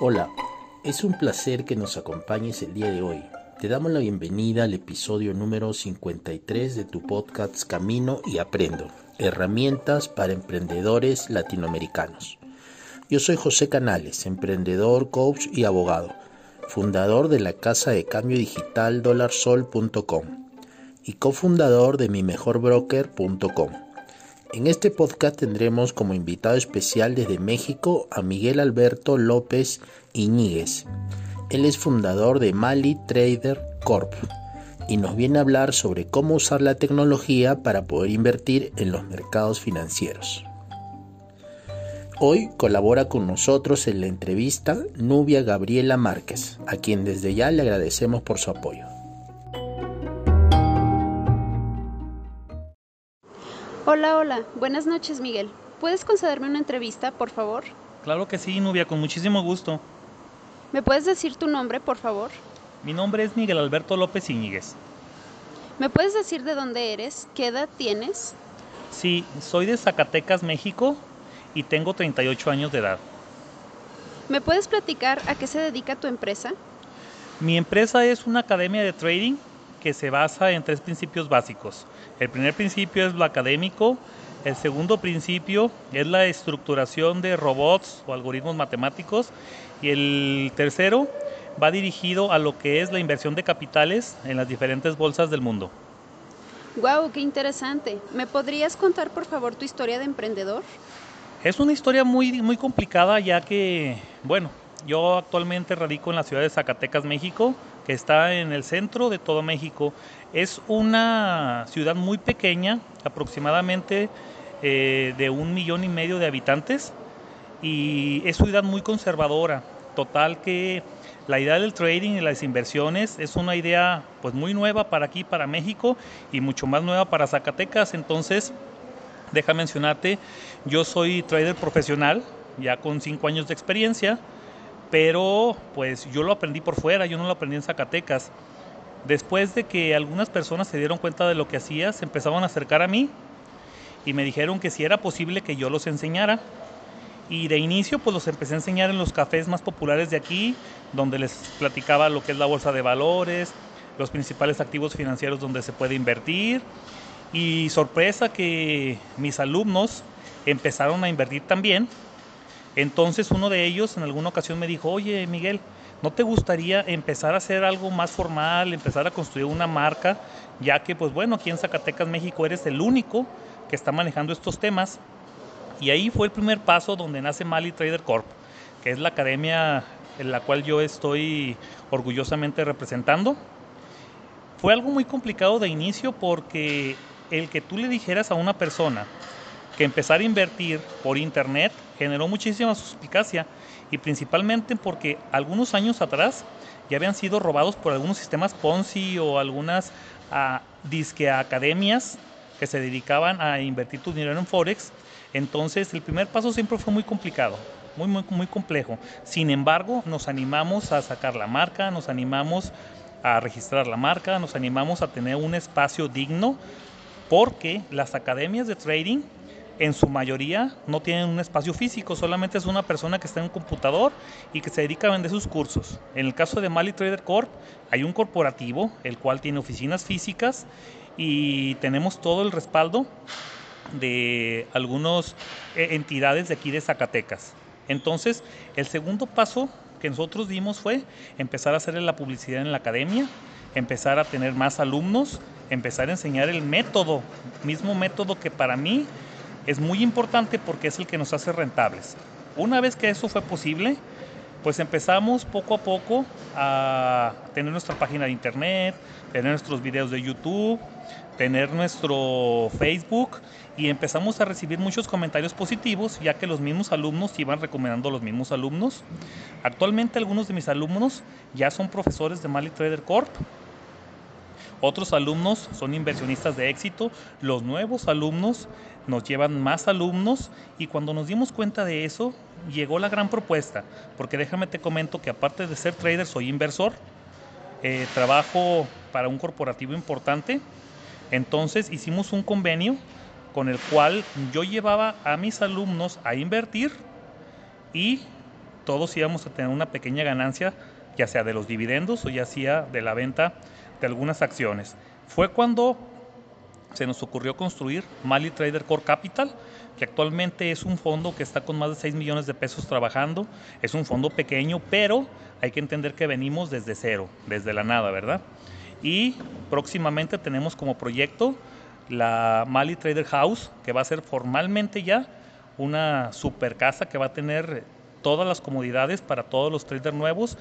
Hola, es un placer que nos acompañes el día de hoy. Te damos la bienvenida al episodio número 53 de tu podcast Camino y Aprendo, herramientas para emprendedores latinoamericanos. Yo soy José Canales, emprendedor, coach y abogado, fundador de la casa de cambio digital dolarsol.com y cofundador de mimejorbroker.com. En este podcast tendremos como invitado especial desde México a Miguel Alberto López Iñiguez. Él es fundador de Mali Trader Corp y nos viene a hablar sobre cómo usar la tecnología para poder invertir en los mercados financieros. Hoy colabora con nosotros en la entrevista Nubia Gabriela Márquez, a quien desde ya le agradecemos por su apoyo. Hola, hola. Buenas noches, Miguel. ¿Puedes concederme una entrevista, por favor? Claro que sí, Nubia, con muchísimo gusto. ¿Me puedes decir tu nombre, por favor? Mi nombre es Miguel Alberto López Iñiguez. ¿Me puedes decir de dónde eres? ¿Qué edad tienes? Sí, soy de Zacatecas, México, y tengo 38 años de edad. ¿Me puedes platicar a qué se dedica tu empresa? Mi empresa es una academia de trading que se basa en tres principios básicos. El primer principio es lo académico, el segundo principio es la estructuración de robots o algoritmos matemáticos y el tercero va dirigido a lo que es la inversión de capitales en las diferentes bolsas del mundo. ¡Wow! ¡Qué interesante! ¿Me podrías contar por favor tu historia de emprendedor? Es una historia muy, muy complicada ya que, bueno, yo actualmente radico en la ciudad de Zacatecas, México, está en el centro de todo México. Es una ciudad muy pequeña, aproximadamente eh, de un millón y medio de habitantes, y es ciudad muy conservadora. Total que la idea del trading y las inversiones es una idea pues muy nueva para aquí, para México, y mucho más nueva para Zacatecas. Entonces, deja mencionarte, yo soy trader profesional, ya con cinco años de experiencia pero pues yo lo aprendí por fuera, yo no lo aprendí en Zacatecas. Después de que algunas personas se dieron cuenta de lo que hacía, se empezaban a acercar a mí y me dijeron que si era posible que yo los enseñara. Y de inicio pues los empecé a enseñar en los cafés más populares de aquí, donde les platicaba lo que es la bolsa de valores, los principales activos financieros donde se puede invertir. Y sorpresa que mis alumnos empezaron a invertir también entonces uno de ellos en alguna ocasión me dijo, oye Miguel, ¿no te gustaría empezar a hacer algo más formal, empezar a construir una marca? Ya que pues bueno, aquí en Zacatecas, México, eres el único que está manejando estos temas. Y ahí fue el primer paso donde nace Mali Trader Corp, que es la academia en la cual yo estoy orgullosamente representando. Fue algo muy complicado de inicio porque el que tú le dijeras a una persona que empezar a invertir por internet generó muchísima suspicacia y principalmente porque algunos años atrás ya habían sido robados por algunos sistemas Ponzi o algunas uh, disque academias que se dedicaban a invertir tu dinero en Forex. Entonces el primer paso siempre fue muy complicado, muy, muy, muy complejo. Sin embargo, nos animamos a sacar la marca, nos animamos a registrar la marca, nos animamos a tener un espacio digno porque las academias de trading en su mayoría no tienen un espacio físico, solamente es una persona que está en un computador y que se dedica a vender sus cursos. En el caso de Mali Trader Corp, hay un corporativo, el cual tiene oficinas físicas y tenemos todo el respaldo de algunas eh, entidades de aquí de Zacatecas. Entonces, el segundo paso que nosotros dimos fue empezar a hacer la publicidad en la academia, empezar a tener más alumnos, empezar a enseñar el método, mismo método que para mí es muy importante porque es el que nos hace rentables. Una vez que eso fue posible, pues empezamos poco a poco a tener nuestra página de internet, tener nuestros videos de YouTube, tener nuestro Facebook y empezamos a recibir muchos comentarios positivos ya que los mismos alumnos iban recomendando a los mismos alumnos. Actualmente algunos de mis alumnos ya son profesores de Mali Trader Corp otros alumnos son inversionistas de éxito, los nuevos alumnos nos llevan más alumnos. Y cuando nos dimos cuenta de eso, llegó la gran propuesta, porque déjame te comento que aparte de ser trader, soy inversor, eh, trabajo para un corporativo importante, entonces hicimos un convenio con el cual yo llevaba a mis alumnos a invertir y todos íbamos a tener una pequeña ganancia, ya sea de los dividendos o ya sea de la venta de algunas acciones. Fue cuando se nos ocurrió construir Mali Trader Core Capital, que actualmente es un fondo que está con más de 6 millones de pesos trabajando. Es un fondo pequeño, pero hay que entender que venimos desde cero, desde la nada, ¿verdad? Y próximamente tenemos como proyecto la Mali Trader House, que va a ser formalmente ya una super casa que va a tener todas las comodidades para todos los traders nuevos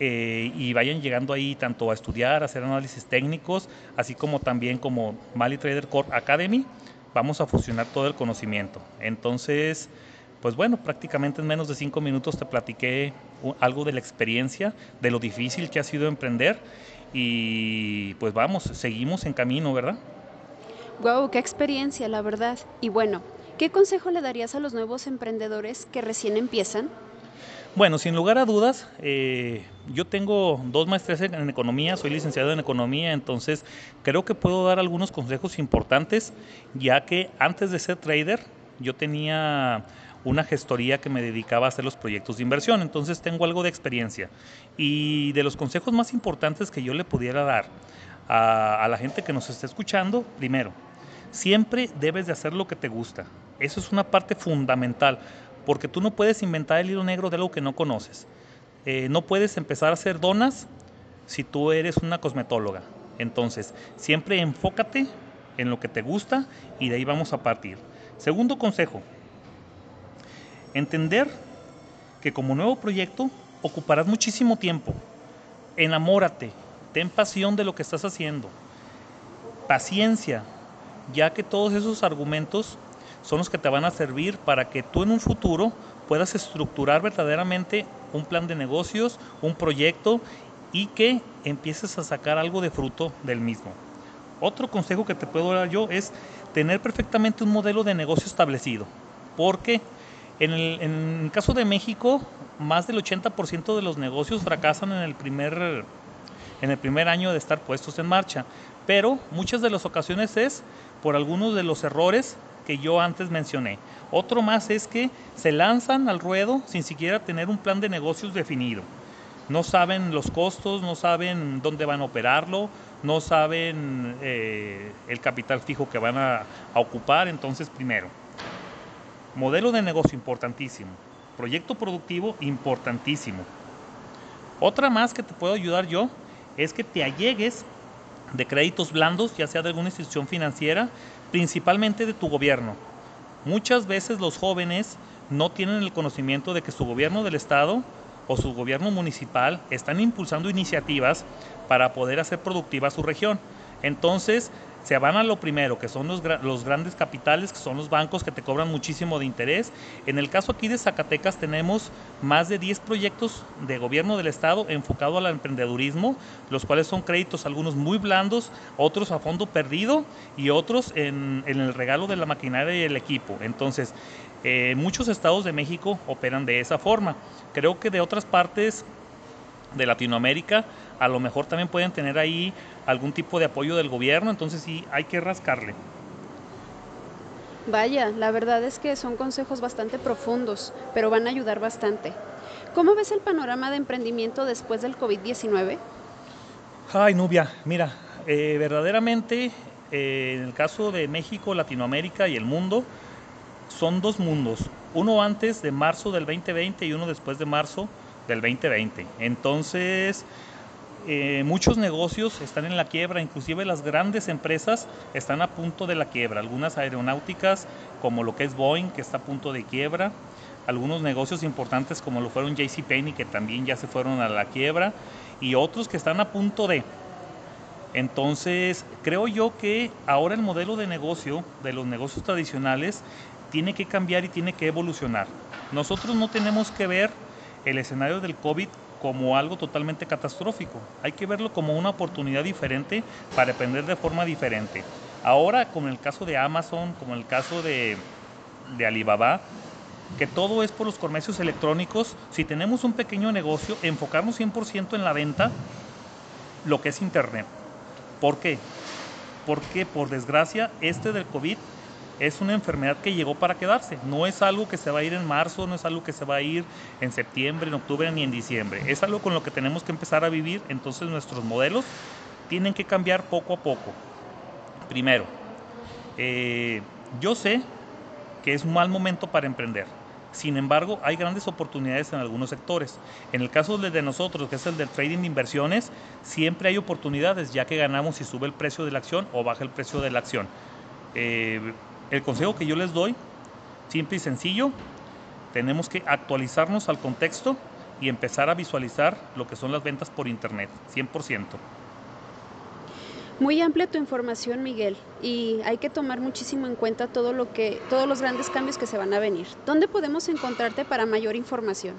eh, y vayan llegando ahí tanto a estudiar, a hacer análisis técnicos, así como también como Mali Trader Core Academy, vamos a fusionar todo el conocimiento. Entonces, pues bueno, prácticamente en menos de cinco minutos te platiqué algo de la experiencia, de lo difícil que ha sido emprender y pues vamos, seguimos en camino, ¿verdad? Wow, qué experiencia, la verdad. Y bueno, ¿qué consejo le darías a los nuevos emprendedores que recién empiezan? Bueno, sin lugar a dudas, eh, yo tengo dos maestrías en economía, soy licenciado en economía, entonces creo que puedo dar algunos consejos importantes, ya que antes de ser trader yo tenía una gestoría que me dedicaba a hacer los proyectos de inversión, entonces tengo algo de experiencia. Y de los consejos más importantes que yo le pudiera dar a, a la gente que nos está escuchando, primero, siempre debes de hacer lo que te gusta. Eso es una parte fundamental porque tú no puedes inventar el hilo negro de algo que no conoces. Eh, no puedes empezar a hacer donas si tú eres una cosmetóloga. Entonces, siempre enfócate en lo que te gusta y de ahí vamos a partir. Segundo consejo, entender que como nuevo proyecto ocuparás muchísimo tiempo. Enamórate, ten pasión de lo que estás haciendo. Paciencia, ya que todos esos argumentos son los que te van a servir para que tú en un futuro puedas estructurar verdaderamente un plan de negocios, un proyecto y que empieces a sacar algo de fruto del mismo. Otro consejo que te puedo dar yo es tener perfectamente un modelo de negocio establecido, porque en el, caso de México, más del 80% de los negocios fracasan en el primer en el primer año de estar puestos en marcha, pero muchas de las ocasiones es por algunos de los errores que yo antes mencioné. Otro más es que se lanzan al ruedo sin siquiera tener un plan de negocios definido. No saben los costos, no saben dónde van a operarlo, no saben eh, el capital fijo que van a, a ocupar. Entonces, primero, modelo de negocio importantísimo, proyecto productivo importantísimo. Otra más que te puedo ayudar yo es que te allegues de créditos blandos, ya sea de alguna institución financiera, principalmente de tu gobierno. Muchas veces los jóvenes no tienen el conocimiento de que su gobierno del estado o su gobierno municipal están impulsando iniciativas para poder hacer productiva su región. Entonces, se van a lo primero, que son los, los, grandes capitales, que son los bancos que te cobran muchísimo de interés. En el caso aquí de Zacatecas tenemos más de 10 proyectos de gobierno del estado enfocado al emprendedurismo, los cuales son créditos algunos muy blandos, otros a fondo perdido y otros en, en el regalo de la maquinaria y el equipo. Entonces, eh, muchos estados de México operan de esa forma. Creo que de otras partes de Latinoamérica a lo mejor también pueden tener ahí algún tipo de apoyo del gobierno, entonces sí hay que rascarle. Vaya, la verdad es que son consejos bastante profundos, pero van a ayudar bastante. ¿Cómo ves el panorama de emprendimiento después del COVID-19? Ay, Nubia, mira, eh, verdaderamente eh, en el caso de México, Latinoamérica y el mundo, son dos mundos. Uno antes de marzo del 2020 y uno después de marzo del 2020. Entonces, eh, muchos negocios están en la quiebra, inclusive las grandes empresas están a punto de la quiebra. Algunas aeronáuticas, como lo que es Boeing, que está a punto de quiebra. Algunos negocios importantes, como lo fueron JCPenney, que también ya se fueron a la quiebra. Y otros que están a punto de. Entonces, creo yo que ahora el modelo de negocio de los negocios tradicionales tiene que cambiar y tiene que evolucionar. Nosotros no tenemos que ver el escenario del COVID como algo totalmente catastrófico. Hay que verlo como una oportunidad diferente para aprender de forma diferente. Ahora, como en el caso de Amazon, como el caso de, de Alibaba, que todo es por los comercios electrónicos, si tenemos un pequeño negocio, enfocarnos 100% en la venta, lo que es Internet. ¿Por qué? Porque por desgracia este del COVID es una enfermedad que llegó para quedarse. No es algo que se va a ir en marzo, no es algo que se va a ir en septiembre, en octubre ni en diciembre. Es algo con lo que tenemos que empezar a vivir. Entonces nuestros modelos tienen que cambiar poco a poco. Primero, eh, yo sé que es un mal momento para emprender. Sin embargo, hay grandes oportunidades en algunos sectores. En el caso de nosotros, que es el del trading de inversiones, siempre hay oportunidades, ya que ganamos si sube el precio de la acción o baja el precio de la acción. Eh, el consejo que yo les doy, simple y sencillo, tenemos que actualizarnos al contexto y empezar a visualizar lo que son las ventas por Internet, 100%. Muy amplia tu información, Miguel, y hay que tomar muchísimo en cuenta todo lo que, todos los grandes cambios que se van a venir. ¿Dónde podemos encontrarte para mayor información?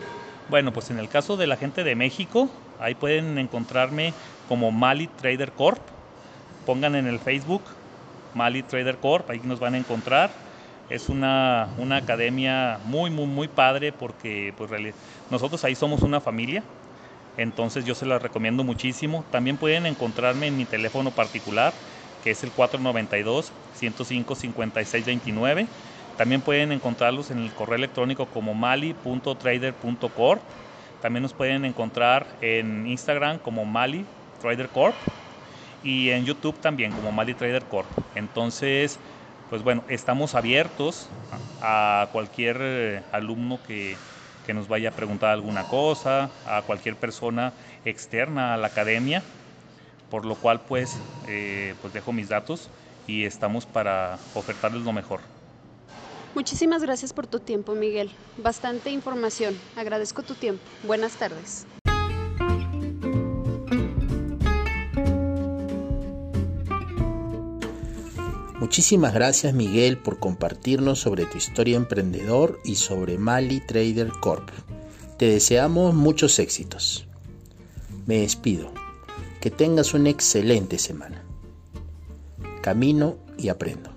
Bueno, pues en el caso de la gente de México, ahí pueden encontrarme como Mali Trader Corp. Pongan en el Facebook Mali Trader Corp, ahí nos van a encontrar. Es una, una academia muy, muy, muy padre porque pues, nosotros ahí somos una familia. Entonces yo se las recomiendo muchísimo. También pueden encontrarme en mi teléfono particular, que es el 492-105-5629. También pueden encontrarlos en el correo electrónico como mali.trader.corp. También nos pueden encontrar en Instagram como Mali Trader Corp y en YouTube también como Mali Trader Corp. Entonces, pues bueno, estamos abiertos a cualquier eh, alumno que, que nos vaya a preguntar alguna cosa, a cualquier persona externa a la academia, por lo cual pues, eh, pues dejo mis datos y estamos para ofertarles lo mejor. Muchísimas gracias por tu tiempo, Miguel. Bastante información. Agradezco tu tiempo. Buenas tardes. Muchísimas gracias Miguel por compartirnos sobre tu historia emprendedor y sobre Mali Trader Corp. Te deseamos muchos éxitos. Me despido. Que tengas una excelente semana. Camino y aprendo.